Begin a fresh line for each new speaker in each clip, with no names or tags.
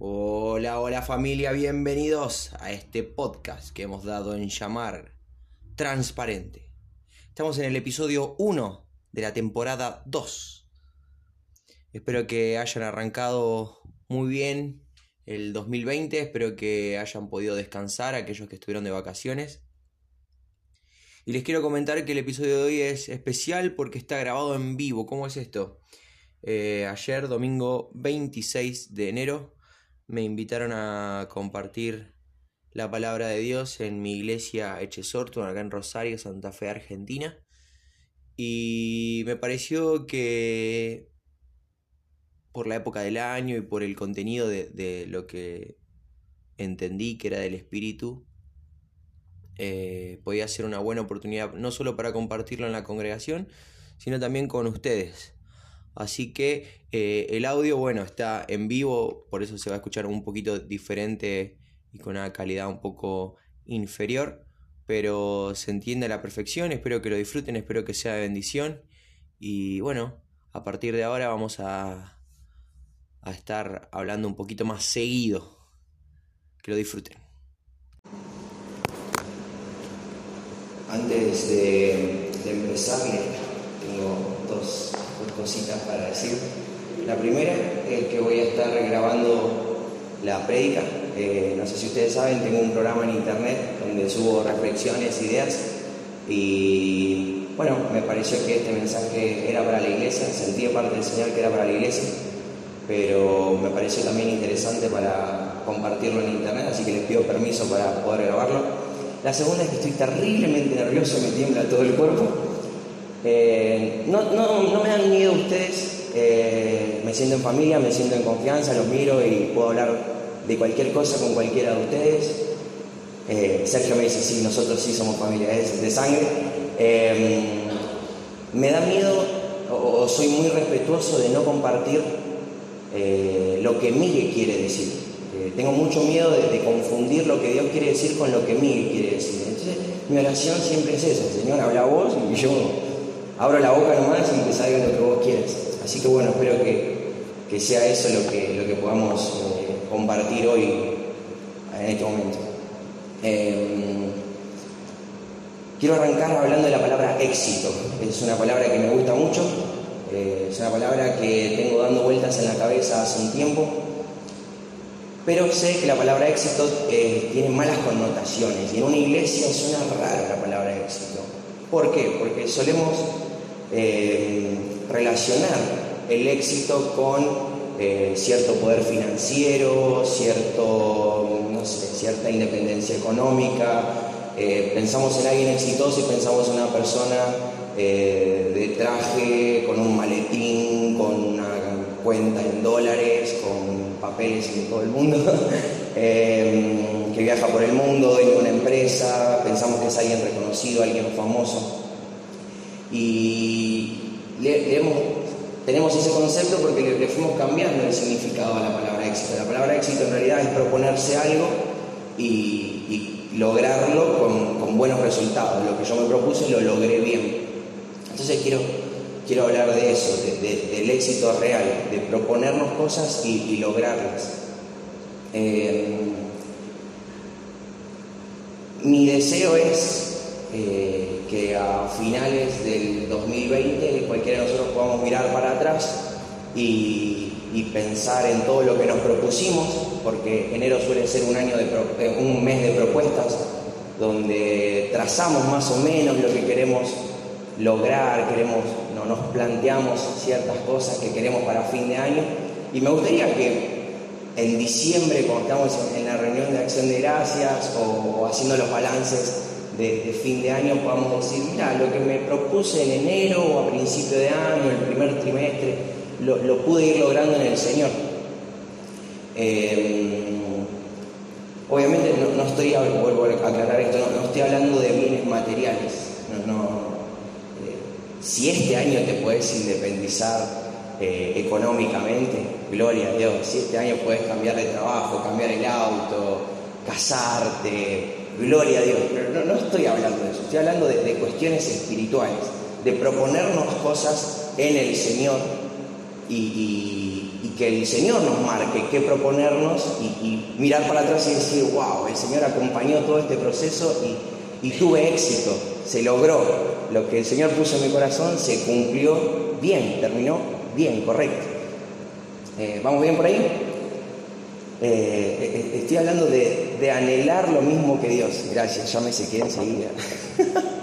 Hola, hola familia, bienvenidos a este podcast que hemos dado en llamar Transparente. Estamos en el episodio 1 de la temporada 2. Espero que hayan arrancado muy bien el 2020, espero que hayan podido descansar aquellos que estuvieron de vacaciones. Y les quiero comentar que el episodio de hoy es especial porque está grabado en vivo. ¿Cómo es esto? Eh, ayer, domingo 26 de enero, me invitaron a compartir la palabra de Dios en mi iglesia Echesorto, acá en Rosario, Santa Fe, Argentina. Y me pareció que por la época del año y por el contenido de, lo que entendí que era del Espíritu, eh, podía ser una buena oportunidad no solo para compartirlo en la congregación, sino también con ustedes. Así que eh, el audio, bueno, está en vivo, por eso se va a escuchar un poquito diferente y con una calidad un poco inferior, pero se entiende a la perfección, espero que lo disfruten, espero que sea de bendición. Y bueno, a partir de ahora vamos a, a estar hablando un poquito más seguido, que lo disfruten. Antes de, de empezar, tengo dos cositas para decir. La primera es que voy a estar grabando la prédica. Eh, no sé si ustedes saben, tengo un programa en internet donde subo reflexiones, ideas y bueno, me pareció que este mensaje era para la iglesia, sentí parte del Señor que era para la iglesia, pero me pareció también interesante para compartirlo en internet, así que les pido permiso para poder grabarlo. La segunda es que estoy terriblemente nervioso, me tiembla todo el cuerpo eh, no, me dan miedo ustedes, eh, me siento en familia, me siento en confianza, los miro y puedo hablar de cualquier cosa con cualquiera de ustedes. Eh, Sergio me dice, sí, nosotros sí somos familia, es de sangre. me da miedo o, soy muy respetuoso de no compartir lo que Miguel quiere decir. tengo mucho miedo de, confundir lo que Dios quiere decir con lo que Miguel quiere decir. Mi oración siempre es esa, Señor, habla vos y yo abro la boca nomás y que salga lo que vos quieras. Así que bueno, espero que, sea eso lo que, lo que podamos eh, compartir hoy en este momento. Em, quiero arrancar hablando de la palabra éxito. Es una palabra que me gusta mucho, eh, es una palabra que tengo dando vueltas en la cabeza hace un tiempo, pero sé que la palabra éxito eh, tiene malas connotaciones y en una iglesia suena rara la palabra éxito. ¿Por qué? Porque solemos eh, relacionar el éxito con eh, cierto poder financiero, cierto, no sé, cierta independencia económica. Eh, pensamos en alguien exitoso y pensamos en una persona de traje, con un maletín, con una cuenta en dólares, con papeles en todo el mundo, que viaja por el mundo, en una empresa, pensamos que es alguien reconocido, alguien famoso. Y tenemos ese concepto porque le, fuimos cambiando el significado a la palabra éxito. La palabra éxito en realidad es proponerse algo y, lograrlo con, buenos resultados. Lo que yo me propuse lo logré bien. Entonces quiero, quiero hablar de eso, del éxito real, de proponernos cosas y, lograrlas. Eh, mi deseo es eh, que a finales del 2020 cualquiera de nosotros podamos mirar para atrás y, pensar en todo lo que nos propusimos, porque enero suele ser un, año de eh, un mes de propuestas donde trazamos más o menos lo que queremos lograr, queremos, no, nos planteamos ciertas cosas que queremos para fin de año. Y me gustaría que en diciembre, cuando estamos en la reunión de acción de gracias o haciendo los balances de, fin de año podamos decir, mira, lo que me propuse en enero o a principio de año, el primer trimestre, lo, pude ir logrando en el Señor. Eh, obviamente no, estoy, vuelvo a aclarar esto, no, estoy hablando de bienes materiales. Eh, si este año te puedes independizar eh, económicamente, gloria a Dios, si este año puedes cambiar de trabajo, cambiar el auto, casarte, gloria a Dios, pero no, estoy hablando de eso, estoy hablando de, cuestiones espirituales, de proponernos cosas en el Señor y, que el Señor nos marque qué proponernos y, mirar para atrás y decir, wow, el Señor acompañó todo este proceso y, tuve éxito, se logró. Lo que el Señor puso en mi corazón se cumplió bien, terminó bien, correcto. Eh, ¿Vamos bien por ahí? Eh, eh, estoy hablando de, anhelar lo mismo que Dios. Gracias, ya me sequé enseguida.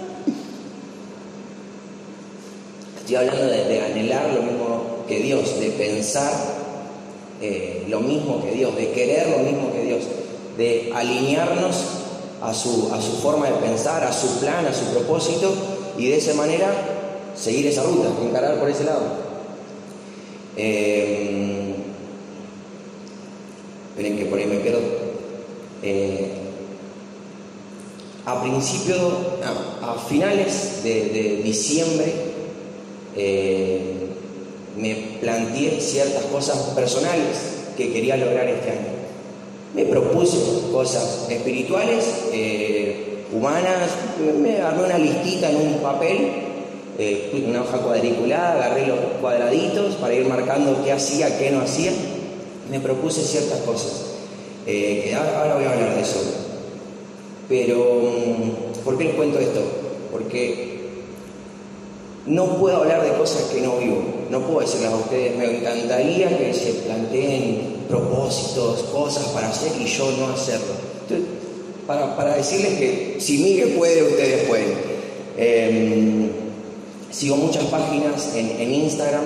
estoy hablando de anhelar lo mismo que Dios, de pensar eh, lo mismo que Dios, de querer lo mismo que Dios, de alinearnos a su, a su forma de pensar, a su plan, a su propósito y de esa manera seguir esa ruta, encarar por ese lado. Eh, esperen que por ahí me quedo. Eh, a principios, a, finales de, diciembre, me planteé ciertas cosas personales que quería lograr este año. Me propuse cosas espirituales, eh, humanas, me armé una listita en un papel, eh, una hoja cuadriculada, agarré los cuadraditos para ir marcando qué hacía, qué no hacía. Me propuse ciertas cosas. Eh, ahora voy a hablar de eso. Pero, mm, ¿por qué les cuento esto? Porque no puedo hablar de cosas que no vivo, no puedo decirles a ustedes, me encantaría que se planteen propósitos, cosas para hacer y yo no hacerlo. para, decirles que si Miguel puede, ustedes pueden. Em, sigo muchas páginas en, Instagram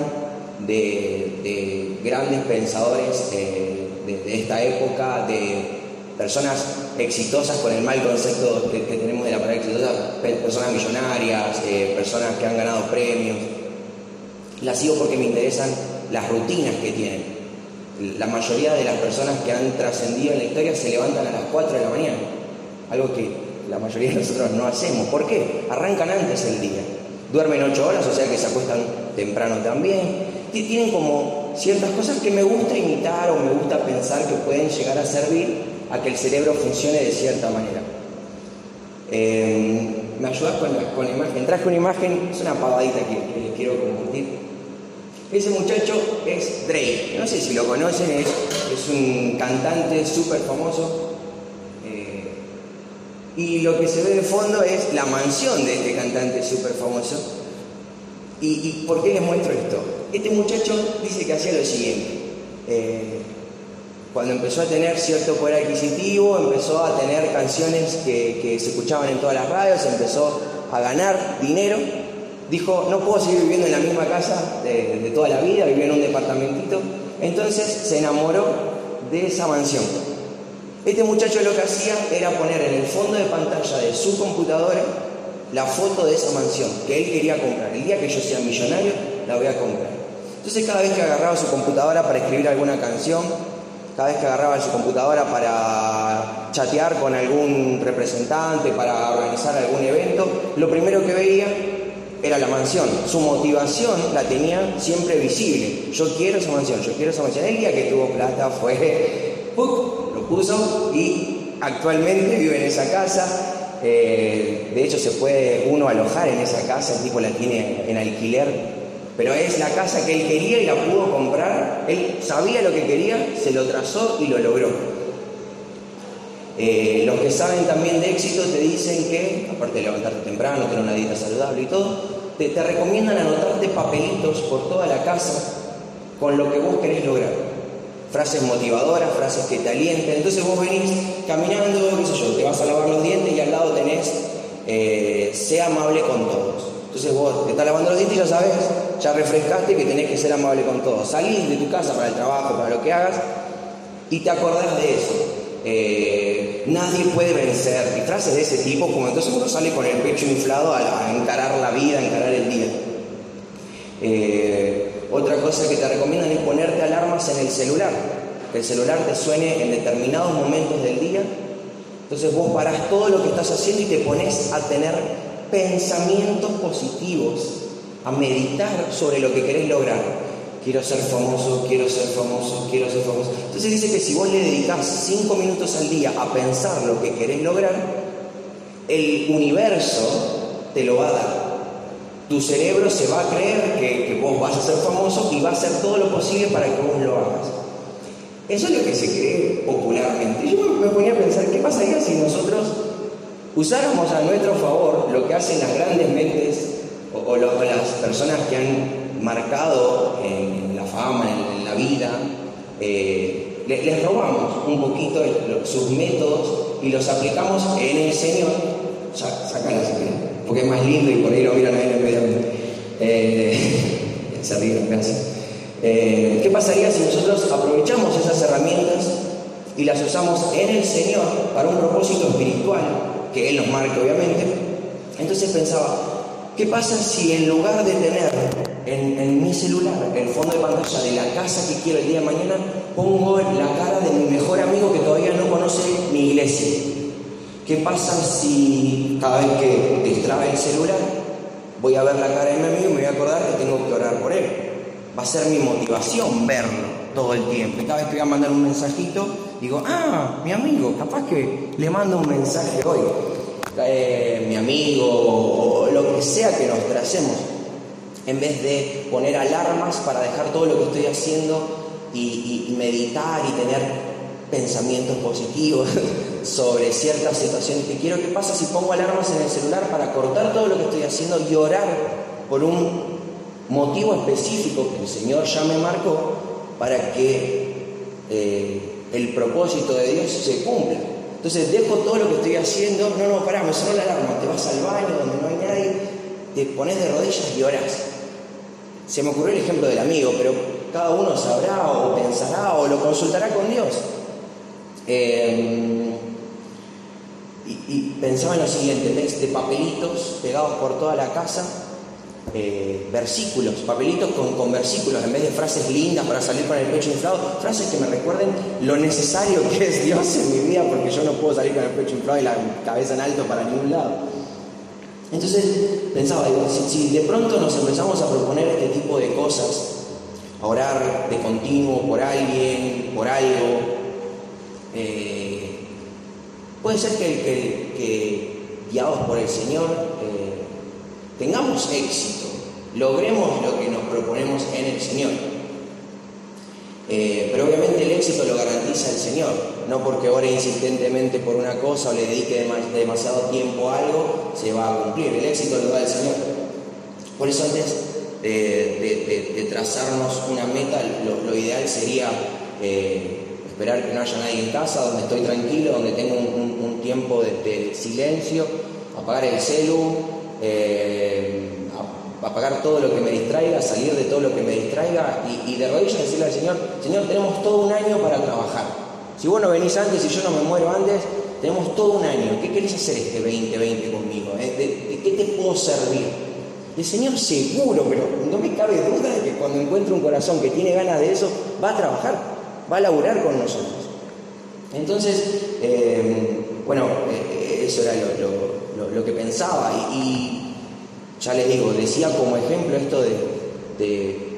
de, grandes pensadores eh, de esta época, de personas exitosas con el mal concepto que, tenemos de la palabra exitosa, personas millonarias, eh, personas que han ganado premios. Las sigo porque me interesan las rutinas que tienen. La mayoría de las personas que han trascendido en la historia se levantan a las 4 de la mañana, algo que la mayoría de nosotros no hacemos. ¿Por qué? Arrancan antes el día. Duermen 8 horas, o sea que se acuestan temprano también. Tienen como ciertas cosas que me gusta imitar o me gusta pensar que pueden llegar a servir a que el cerebro funcione de cierta manera. Eh, ¿Me ayudas con la, imagen? Traje una imagen, es una pavadita que, les quiero compartir. Ese muchacho es Drake, no sé si lo conocen, es, un cantante súper famoso. Eh, y lo que se ve de fondo es la mansión de este cantante súper famoso. ¿Y, ¿Y, por qué les muestro esto? Este muchacho dice que hacía lo siguiente. Eh, cuando empezó a tener cierto poder adquisitivo, empezó a tener canciones que, se escuchaban en todas las radios, empezó a ganar dinero, dijo, no puedo seguir viviendo en la misma casa de, toda la vida, vivía en un departamentito, entonces se enamoró de esa mansión. Este muchacho lo que hacía era poner en el fondo de pantalla de su computadora la foto de esa mansión que él quería comprar. El día que yo sea millonario, la voy a comprar. Entonces cada vez que agarraba su computadora para escribir alguna canción, cada vez que agarraba su computadora para chatear con algún representante, para organizar algún evento, lo primero que veía era la mansión. Su motivación la tenía siempre visible. Yo quiero esa mansión, yo quiero esa mansión. El día que tuvo plata fue, lo puso y actualmente vive en esa casa. Eh, de hecho, se puede uno alojar en esa casa, el tipo la tiene en alquiler pero es la casa que él quería y la pudo comprar. Él sabía lo que quería, se lo trazó y lo logró. Eh, los que saben también de éxito te dicen que, aparte de levantarte temprano, tener una dieta saludable y todo, te, te recomiendan anotarte papelitos por toda la casa con lo que vos querés lograr. Frases motivadoras, frases que te alienten. Entonces vos venís caminando, qué sé yo, te vas a lavar los dientes y al lado tenés, eh, sea amable con todos. Entonces vos te estás lavando los dientes y ya sabes, ya refrescaste que tenés que ser amable con todos. Salís de tu casa para el trabajo, para lo que hagas, y te acordás de eso. Eh, nadie puede vencer. Y frases de ese tipo, como entonces uno sale con el pecho inflado a, encarar la vida, a encarar el día. Eh, otra cosa que te recomiendan es ponerte alarmas en el celular. Que el celular te suene en determinados momentos del día. Entonces vos parás todo lo que estás haciendo y te pones a tener pensamientos positivos, a meditar sobre lo que querés lograr. Quiero ser famoso, quiero ser famoso, quiero ser famoso. Entonces dice que si vos le dedicás cinco minutos al día a pensar lo que querés lograr, el universo te lo va a dar. Tu cerebro se va a creer que, vos vas a ser famoso y va a hacer todo lo posible para que vos lo hagas. Eso es lo que se cree popularmente. Yo me ponía a pensar, ¿qué pasaría si nosotros usáramos a nuestro favor lo que hacen las grandes mentes o, las personas que han marcado en, la fama, en, la vida? Eh, les, robamos un poquito sus métodos y los aplicamos en el Señor. Sácala si porque es más lindo y por ahí lo miran en medio. Eh, se ríen, gracias. ¿Qué pasaría si nosotros aprovechamos esas herramientas y las usamos en el Señor para un propósito espiritual que Él nos marque, obviamente? Entonces pensaba, ¿qué pasa si en lugar de tener en, en, mi celular el fondo de pantalla de la casa que quiero el día de mañana, pongo la cara de mi mejor amigo que todavía no conoce mi iglesia? ¿Qué pasa si cada vez que distrae el celular voy a ver la cara de mi amigo y me voy a acordar que tengo que orar por él? Va a ser mi motivación verlo todo el tiempo. Y cada vez que voy a mandar un mensajito, digo, ah, mi amigo, capaz que le mando un mensaje hoy. Eh, mi amigo o lo que sea que nos tracemos. En vez de poner alarmas para dejar todo lo que estoy haciendo y, y meditar y tener pensamientos positivos sobre ciertas situaciones que quiero. ¿Qué pasa si pongo alarmas en el celular para cortar todo lo que estoy haciendo y orar por un motivo específico que el Señor ya me marcó para que eh, el propósito de Dios se cumpla? Entonces dejo todo lo que estoy haciendo, no, no, pará, me sonó la alarma, te vas al baño donde no hay nadie, te pones de rodillas y orás. Se me ocurrió el ejemplo del amigo, pero cada uno sabrá o pensará o lo consultará con Dios. Em, y, pensaba en lo siguiente, de papelitos pegados por toda la casa, eh, versículos, papelitos con, versículos, en vez de frases lindas para salir con el pecho inflado, frases que me recuerden lo necesario que es Dios en mi vida, porque yo no puedo salir con el pecho inflado y la cabeza en alto para ningún lado. Entonces pensaba, digo, si, de pronto nos empezamos a proponer este tipo de cosas, a orar de continuo por alguien, por algo, eh, puede ser que, guiados por el Señor eh, tengamos éxito, logremos lo que nos proponemos en el Señor. Eh, pero obviamente el éxito lo garantiza el Señor, no porque ore insistentemente por una cosa o le dedique demasiado tiempo a algo, se va a cumplir. El éxito lo da el Señor. Por eso antes de, trazarnos una meta, lo, ideal sería esperar que no haya nadie en casa, donde estoy tranquilo, donde tengo un, tiempo de, silencio, apagar el celu, eh, apagar todo lo que me distraiga, salir de todo lo que me distraiga y, de rodillas decirle al Señor, Señor, tenemos todo un año para trabajar. Si vos no venís antes y yo no me muero antes, tenemos todo un año. ¿Qué querés hacer este 2020 conmigo? Eh? ¿De, qué te puedo servir? El Señor seguro, pero no me cabe duda de que cuando encuentre un corazón que tiene ganas de eso, va a trabajar va a laburar con nosotros. Entonces, eh, bueno, eh, eso era lo, que pensaba y, ya les digo, decía como ejemplo esto de,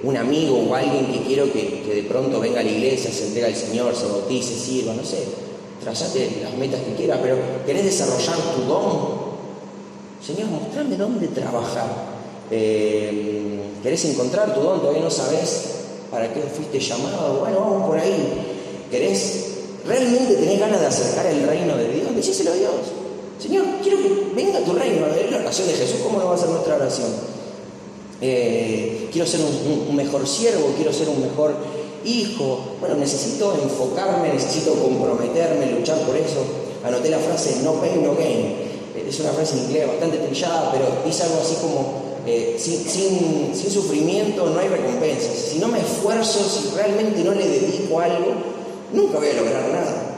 un amigo o alguien que quiero que, de pronto venga a la iglesia, se entrega al Señor, se bautice, sirva, no sé, trazate las metas que quieras, pero querés desarrollar tu don. Señor, mostrame dónde trabajar. Eh, querés encontrar tu don, todavía no sabes ¿Para qué fuiste llamado? Bueno, vamos por ahí. ¿Querés? ¿Realmente tenés ganas de acercar el reino de Dios? Decíselo a Dios. Señor, quiero que venga tu reino. Es la oración de Jesús. ¿Cómo no va a ser nuestra oración? Eh, quiero ser un, mejor siervo, quiero ser un mejor hijo. Bueno, necesito enfocarme, necesito comprometerme, luchar por eso. Anoté la frase no pain, no gain. Es una frase en inglés bastante trillada, pero dice algo así como eh, sin, sin, sufrimiento no hay recompensas. Si no me esfuerzo, si realmente no le dedico algo, nunca voy a lograr nada.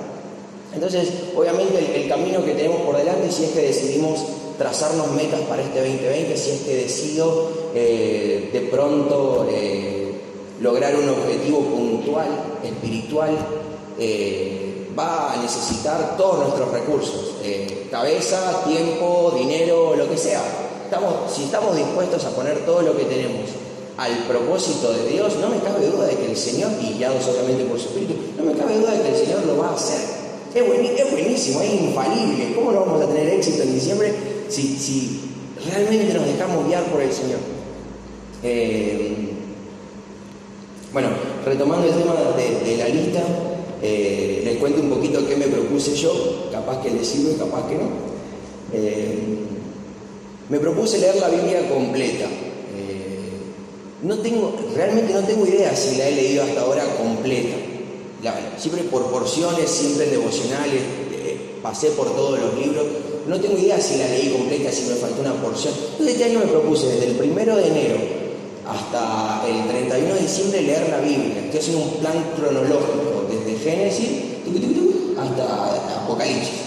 Entonces, obviamente el, camino que tenemos por delante, si es que decidimos trazarnos metas para este 2020, si es que decido eh, de pronto eh, lograr un objetivo puntual, espiritual, va a necesitar todos nuestros recursos, cabeza, tiempo, dinero, lo que sea si estamos dispuestos a poner todo lo que tenemos al propósito de Dios, no me cabe duda de que el Señor, guiado solamente por su Espíritu, no me cabe duda de que el Señor lo va a hacer. Es, buenísimo, es infalible. ¿Cómo no vamos a tener éxito en diciembre si, realmente nos dejamos guiar por el Señor. Eh, bueno, retomando el tema de, la lista, eh, les cuento un poquito qué me propuse yo, capaz que les sirve, capaz que no. Eh, me propuse leer la Biblia completa. no tengo, realmente no tengo idea si la he leído hasta ahora completa. siempre por porciones, siempre devocionales, pasé por todos los libros, no tengo idea si la leí completa, si me faltó una porción. Entonces este año me propuse desde el primero de enero hasta el 31 de diciembre leer la Biblia. Estoy haciendo un plan cronológico desde Génesis hasta Apocalipsis.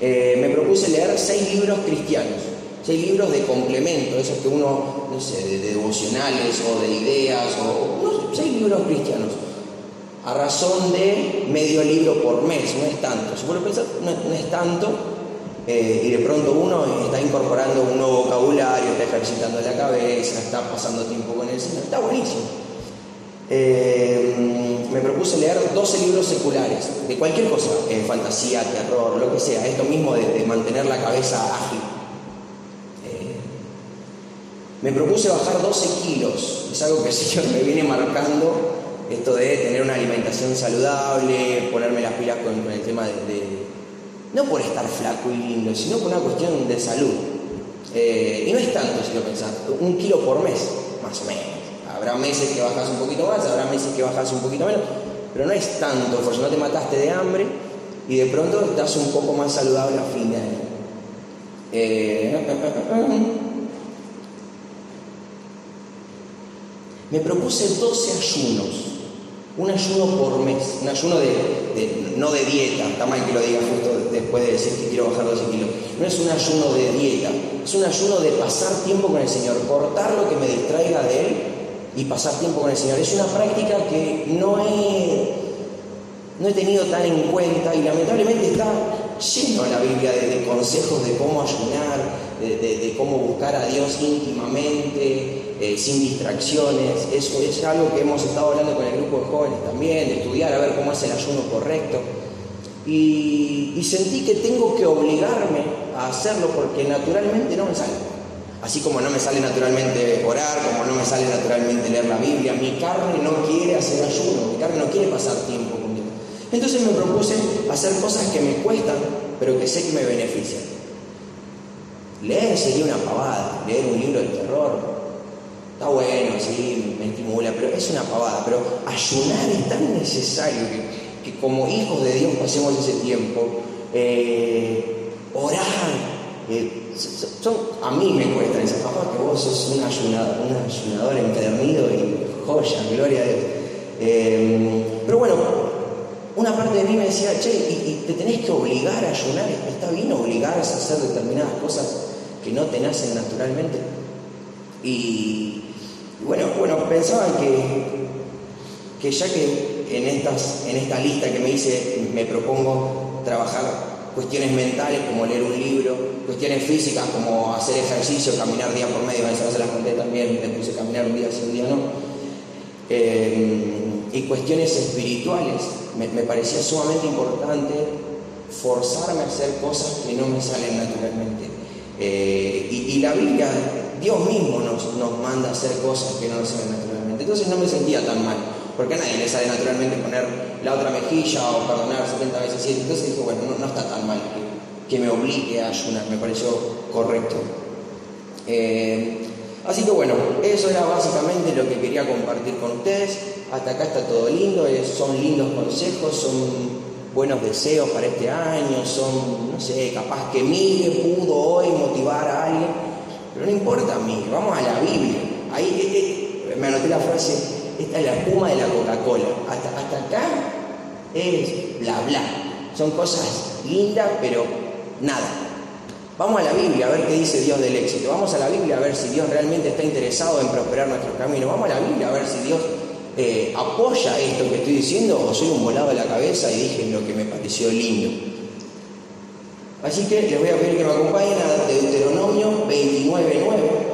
Eh, propuse leer seis libros cristianos, seis libros de complemento, esos que uno, no sé, de, devocionales o de ideas, o seis libros cristianos a razón de medio libro por mes, no es tanto. Si puedo pensar, no, es tanto, eh, y de pronto uno está incorporando un nuevo vocabulario, está ejercitando la cabeza, está pasando tiempo con el Señor, está buenísimo. Eh, me propuse leer 12 libros seculares, de cualquier cosa, eh, fantasía, terror, lo que sea, esto mismo de, mantener la cabeza ágil. me propuse bajar 12 kilos, es algo que el me viene marcando esto de tener una alimentación saludable, ponerme las pilas con, el tema de, no por estar flaco y lindo, sino por una cuestión de salud. Eh, y no es tanto, si lo pensás, un kilo por mes, más o menos. Habrá meses que bajas un poquito más, habrá meses que bajas un poquito menos, pero no es tanto, porque no te mataste de hambre y de pronto estás un poco más saludable a fin de año. Eh, me propuse 12 ayunos un ayuno por mes, un ayuno de, no de dieta, está mal que lo diga justo después de decir que quiero bajar 12 kilos, no es un ayuno de dieta, es un ayuno de pasar tiempo con el Señor, cortar lo que me distraiga de Él y pasar tiempo con el Señor. Es una práctica que no he, no he tenido tan en cuenta y lamentablemente está lleno en la Biblia de, consejos de cómo ayunar, de cómo buscar a Dios íntimamente, eh, sin distracciones. Eso es algo que hemos estado hablando con el grupo de jóvenes también, estudiar a ver cómo es el ayuno correcto. Y, sentí que tengo que obligarme a hacerlo porque naturalmente no me sale. Así como no me sale naturalmente orar, como no me sale naturalmente leer la Biblia, mi carne no quiere hacer ayuno, mi carne no quiere pasar tiempo conmigo. Entonces me propuse hacer cosas que me cuestan, pero que sé que me benefician. Leer sería una pavada, leer un libro de terror, Está bueno, sí, me estimula, pero es una pavada. Pero ayunar es tan necesario que, como hijos de Dios pasemos ese tiempo. Eh, orar. A mí me cuesta esa papá que vos sos un ayunador, un ayunador empedernido y joya, gloria a Dios. Eh, pero bueno, una parte de mí me decía, che, y, te tenés que obligar a ayunar, está bien obligarse a hacer determinadas cosas que no te nacen naturalmente. Y, bueno, bueno, pensaba que, que ya que en, estas, en esta lista que me hice me propongo trabajar cuestiones mentales como leer un libro, cuestiones físicas como hacer ejercicio, caminar día por medio, a veces las conté también, me puse a caminar un día sí, un día no. Eh, y cuestiones espirituales, me, parecía sumamente importante forzarme a hacer cosas que no me salen naturalmente. Eh, y, la Biblia Dios mismo nos, manda a hacer cosas que no nos salen naturalmente. Entonces no me sentía tan mal, porque a nadie le sale naturalmente poner la otra mejilla o perdonar 70 veces 7. Entonces dije, bueno, no, está tan mal que, me obligue a ayunar, me pareció correcto. Eh, así que bueno, eso era básicamente lo que quería compartir con ustedes. Hasta acá está todo lindo, son lindos consejos, son buenos deseos para este año, son, no sé, capaz que Miguel pudo hoy motivar a alguien pero no importa a mí, vamos a la Biblia. Ahí eh, eh, me anoté la frase, esta es la espuma de la Coca-Cola. Hasta, hasta acá es bla bla. Son cosas lindas, pero nada. Vamos a la Biblia a ver qué dice Dios del éxito. Vamos a la Biblia a ver si Dios realmente está interesado en prosperar nuestro camino. Vamos a la Biblia a ver si Dios eh, apoya esto que estoy diciendo o soy un volado de la cabeza y dije lo que me pareció lindo. Así que les voy a pedir que me acompañen a Deuteronomio 29.9.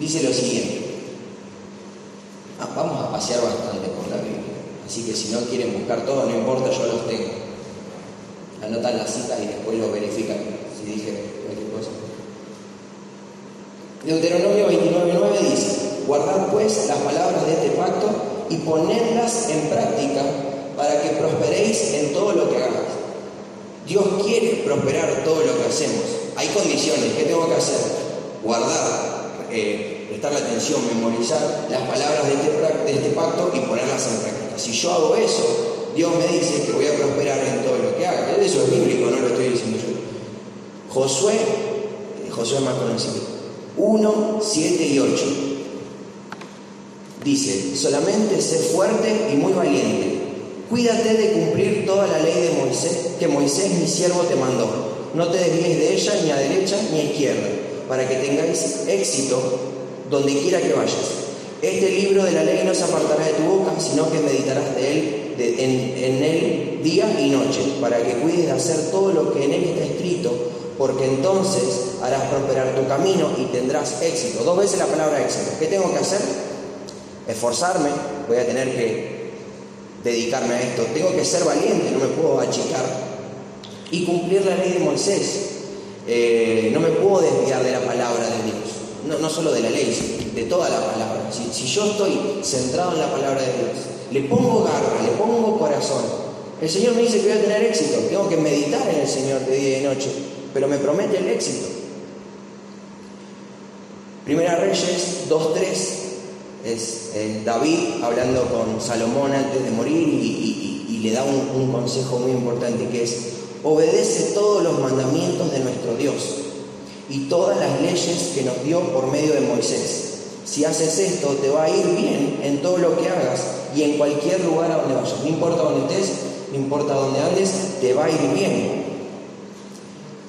Dice lo siguiente. Pasear bastante con la Biblia. Así que si no quieren buscar todo, no importa, yo los tengo. Anotan la cita y después lo verifican si dije cualquier cosa. Deuteronomio 29.9 dice, guardad pues las palabras de este pacto y ponedlas en práctica para que prosperéis en todo lo que hagas. Dios quiere prosperar todo lo que hacemos. Hay condiciones. ¿Qué tengo que hacer? Guardar, eh, prestar la atención, memorizar las palabras de este, de este pacto y ponerlas en práctica. Si yo hago eso, Dios me dice que voy a prosperar en todo lo que haga. Eso es bíblico, no lo estoy diciendo yo. Josué, Josué es más conocido, 1, 7 y 8. Dice, solamente sé fuerte y muy valiente. Cuídate de cumplir toda la ley de Moisés, que Moisés mi siervo te mandó. No te desvíes de ella ni a derecha ni a izquierda, para que tengáis éxito donde quiera que vayas. Este libro de la ley no se apartará de tu boca, sino que meditarás de él, en, él día y noche, para que cuides de hacer todo lo que en él está escrito, porque entonces harás prosperar tu camino y tendrás éxito. Dos veces la palabra éxito. ¿Qué tengo que hacer? Esforzarme, voy a tener que dedicarme a esto. Tengo que ser valiente, no me puedo achicar. Y cumplir la ley de Moisés. Eh, no me puedo desviar de la palabra de Dios no, solo de la ley, de toda la palabra. Si, yo estoy centrado en la palabra de Dios, le pongo garra, le pongo corazón, el Señor me dice que voy a tener éxito, tengo que meditar en el Señor de día y de noche, pero me promete el éxito. Primera Reyes 2.3 es eh, David hablando con Salomón antes de morir y, le da un, un consejo muy importante que es, obedece todos los mandamientos de nuestro Dios y todas las leyes que nos dio por medio de Moisés. Si haces esto, te va a ir bien en todo lo que hagas y en cualquier lugar a donde vayas. No importa dónde estés, no importa dónde andes, te va a ir bien.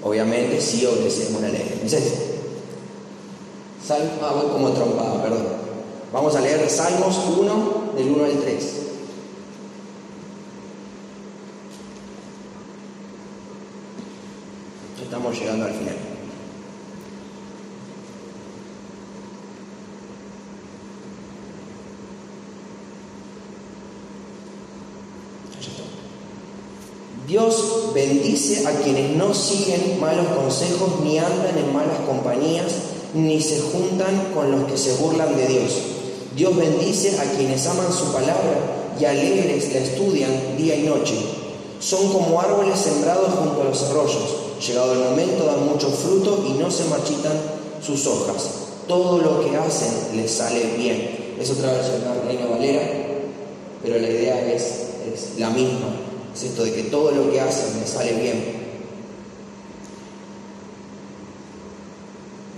Obviamente, si obedecemos la ley de Moisés. Salmo, ah, voy como trompada, perdón. Vamos a leer Salmos 1, del 1 al 3. Estamos llegando al final. Bendice a quienes no siguen malos consejos, ni andan en malas compañías, ni se juntan con los que se burlan de Dios. Dios bendice a quienes aman su palabra y alegres la estudian día y noche. Son como árboles sembrados junto a los arroyos. Llegado el momento dan mucho fruto y no se marchitan sus hojas. Todo lo que hacen les sale bien. Es otra versión de Reina Valera, pero la idea es la misma. De que todo lo que hacen me sale bien.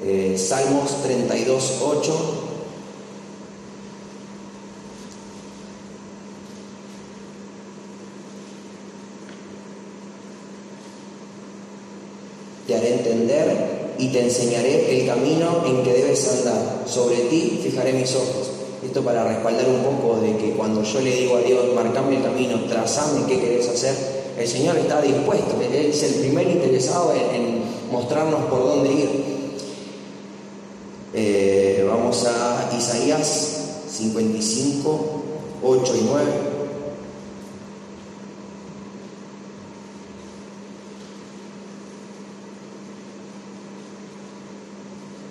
Eh, Salmos 32, 8. Te haré entender y te enseñaré el camino en que debes andar. Sobre ti fijaré mis ojos. Esto para respaldar un poco de que cuando yo le digo a Dios, marcame el camino, trazame qué querés hacer, el Señor está dispuesto, es el primer interesado en, mostrarnos por dónde ir. Eh, vamos a Isaías 55, 8 y 9.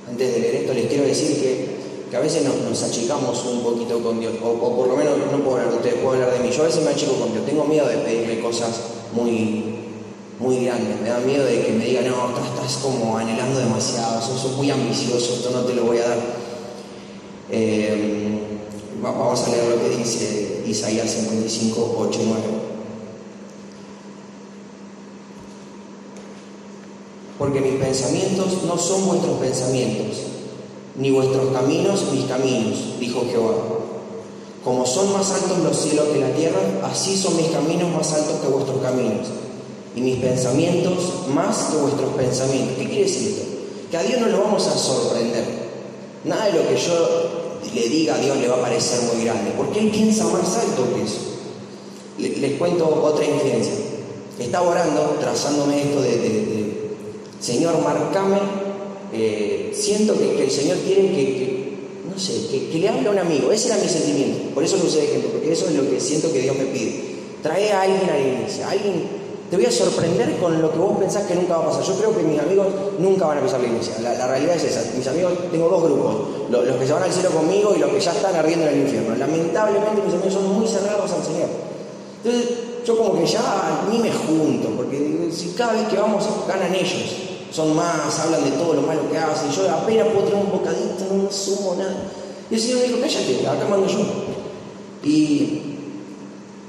Antes de leer esto les quiero decir que que a veces nos, achicamos un poquito con Dios, o, por lo menos no puedo hablar de ustedes, puedo hablar de mí. Yo a veces me achico con Dios, tengo miedo de pedirle cosas muy, muy grandes, me da miedo de que me diga, no, estás, como anhelando demasiado, sos, muy ambicioso, esto no te lo voy a dar. Eh, vamos a leer lo que dice Isaías 55, 8 y 9. Porque mis pensamientos no son vuestros pensamientos ni vuestros caminos mis caminos, dijo Jehová. Como son más altos los cielos que la tierra, así son mis caminos más altos que vuestros caminos, y mis pensamientos más que vuestros pensamientos. ¿Qué quiere decir esto? Que a Dios no lo vamos a sorprender. Nada de lo que yo le diga a Dios le va a parecer muy grande, porque Él piensa más alto que eso. Les, cuento otra incidencia. Estaba orando, trazándome esto de, de Señor, marcame eh, siento que, el Señor quiere que, no sé, que, le hable a un amigo. Ese era mi sentimiento. Por eso lo usé de ejemplo, porque eso es lo que siento que Dios me pide. Trae a alguien a la iglesia, alguien te voy a sorprender con lo que vos pensás que nunca va a pasar. Yo creo que mis amigos nunca van a pisar la iglesia. La, realidad es esa. Mis amigos, tengo dos grupos. Los, que se van al cielo conmigo y los que ya están ardiendo en el infierno. Lamentablemente mis amigos son muy cerrados al Señor. Entonces yo como que ya ni me junto, porque si cada vez que vamos ganan ellos. Son más, hablan de todo lo malo que hacen. Yo apenas puedo tener un bocadito, no sumo nada. Y el Señor me dijo, cállate, acá mando yo. Y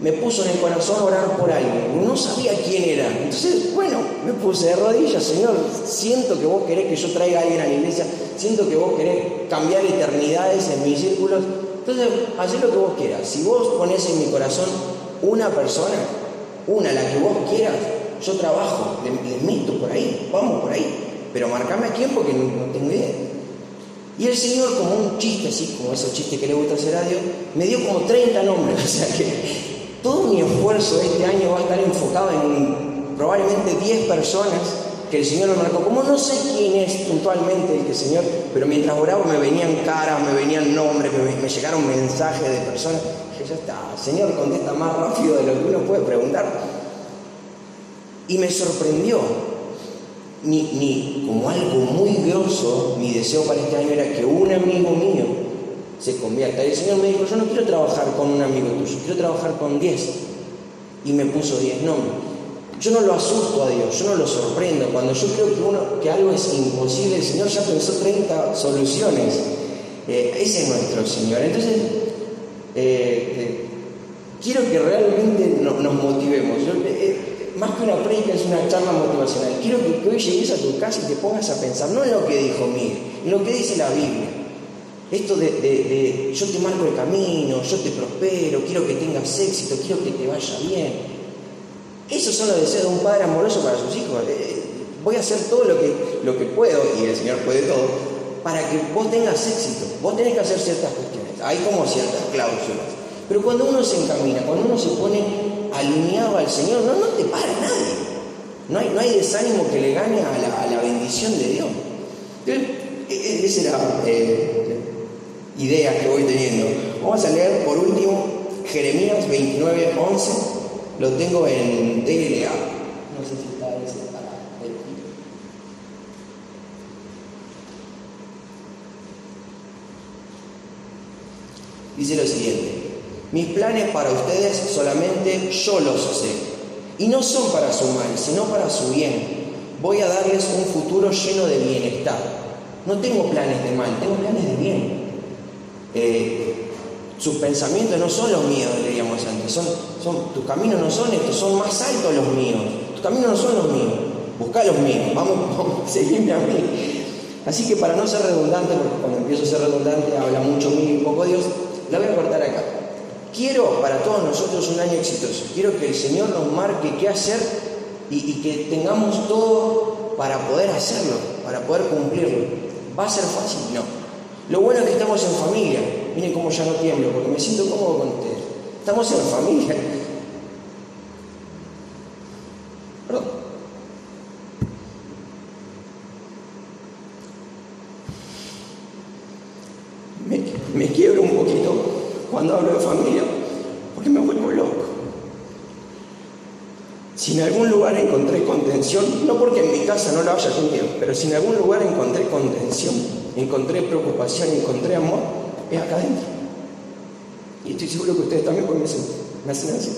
me puso en el corazón orar por alguien. No sabía quién era. Entonces, bueno, me puse de rodillas, Señor, siento que vos querés que yo traiga a alguien a la iglesia, siento que vos querés cambiar eternidades en mis círculos. Entonces, haz lo que vos quieras. Si vos pones en mi corazón una persona, una, la que vos quieras, yo trabajo, les, meto por ahí, vamos por ahí. Pero marcame a quién porque no, tengo idea. Y el Señor, como un chiste, así como esos chistes que le gusta hacer a Dios, me dio como 30 nombres. O sea que todo mi esfuerzo este año va a estar enfocado en probablemente 10 personas que el Señor me marcó. Como no sé quién es puntualmente el Señor, pero mientras oraba me venían caras, me venían nombres, me, llegaron mensajes de personas. Que ya está, Señor contesta más rápido de lo que uno puede preguntar. Y me sorprendió. Ni, ni como algo muy grosso, mi deseo para este año era que un amigo mío se convierta. Y el Señor me dijo, yo no quiero trabajar con un amigo tuyo, quiero trabajar con diez. Y me puso diez nombres. Yo no lo asusto a Dios, yo no lo sorprendo. Cuando yo creo que, uno, que algo es imposible, el Señor ya pensó 30 soluciones. Eh, ese es nuestro Señor. Entonces, eh, eh, quiero que realmente nos motivemos. Más que una predica es una charla motivacional. Quiero que, hoy llegues a tu casa y te pongas a pensar, no en lo que dijo Miguel, en lo que dice la Biblia. Esto de, yo te marco el camino, yo te prospero, quiero que tengas éxito, quiero que te vaya bien. Esos son los deseos de un padre amoroso para sus hijos. Eh, voy a hacer todo lo que, lo que puedo, y el Señor puede todo, para que vos tengas éxito. Vos tenés que hacer ciertas cuestiones. Hay como ciertas cláusulas. Pero cuando uno se encamina, cuando uno se pone alineado al Señor, no, no te para nadie. No hay, no hay desánimo que le gane a la, a la bendición de Dios. E, e, ese era eh, ideas que voy teniendo. Vamos a leer por último Jeremías 29, 11. Lo tengo en DLA. No sé si está ese para Dice lo siguiente, mis planes para ustedes solamente yo los sé, y no son para su mal, sino para su bien. Voy a darles un futuro lleno de bienestar. No tengo planes de mal, tengo planes de bien. Eh, sus pensamientos no son los míos, leíamos antes, son, tus caminos no son estos, son más altos los míos, tus caminos no son los míos, busca los míos, vamos, vamos seguirme a mí. Así que para no ser redundante, porque cuando empiezo a ser redundante habla mucho mí y poco Dios, la voy a cortar acá. Quiero para todos nosotros un año exitoso, quiero que el Señor nos marque qué hacer y, que tengamos todo para poder hacerlo, para poder cumplirlo. ¿Va a ser fácil? No. Lo bueno es que estamos en familia. Miren cómo ya no tiemblo, porque me siento cómodo con ustedes. Estamos en familia. Perdón. Me, me quiebro un poquito hablo de familia, porque me vuelvo loco. Si en algún lugar encontré contención, no porque en mi casa no la haya tenido, pero si en algún lugar encontré contención, encontré preocupación, encontré amor, es acá adentro. Y estoy seguro que ustedes también me hacen, me hacen así.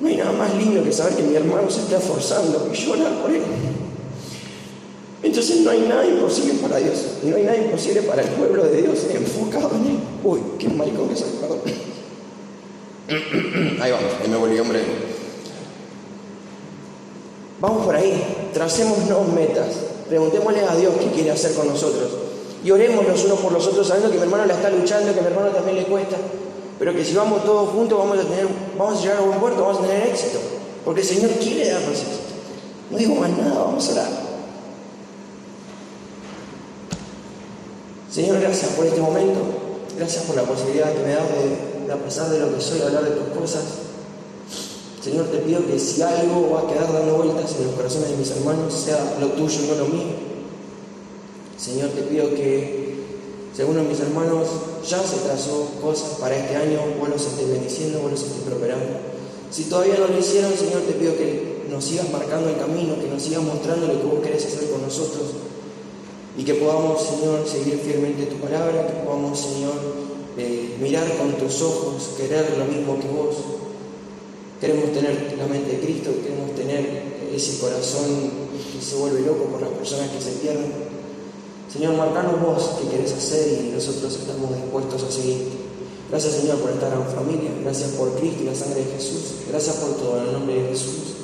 No hay nada más lindo que saber que mi hermano se está esforzando y llorar por él. Entonces no hay nada imposible para Dios. No hay nada imposible para el pueblo de Dios enfocado en él. Uy, qué maricón que soy, perdón. Ahí vamos, me volví hombre. Vamos por ahí, tracémonos metas. Preguntémosle a Dios qué quiere hacer con nosotros. Y oremos los unos por los otros, sabiendo que mi hermano la está luchando, que mi hermano también le cuesta. Pero que si vamos todos juntos vamos a, tener, vamos a llegar a buen puerto, vamos a tener éxito. Porque el Señor quiere darnos éxito. No digo más nada, vamos a orar. Señor, gracias por este momento. Gracias por la posibilidad que me das de, a pesar de lo que soy, hablar de tus cosas. Señor, te pido que si algo va a quedar dando vueltas en los corazones de mis hermanos, sea lo tuyo y no lo mío. Señor, te pido que
Según mis hermanos, ya se trazó cosas para este año, vos los estés bendiciendo, vos los estés prosperando. Si todavía no lo hicieron, Señor, te pido que nos sigas marcando el camino, que nos sigas mostrando lo que vos querés hacer con nosotros y que podamos, Señor, seguir fielmente tu palabra, que podamos, Señor, eh, mirar con tus ojos, querer lo mismo que vos. Queremos tener la mente de Cristo, queremos tener ese corazón que se vuelve loco por las personas que se pierden. Señor, marcanos vos qué querés hacer y nosotros estamos dispuestos a seguirte. Gracias, Señor, por estar en familia. Gracias por Cristo y la sangre de Jesús. Gracias por todo. En el nombre de Jesús.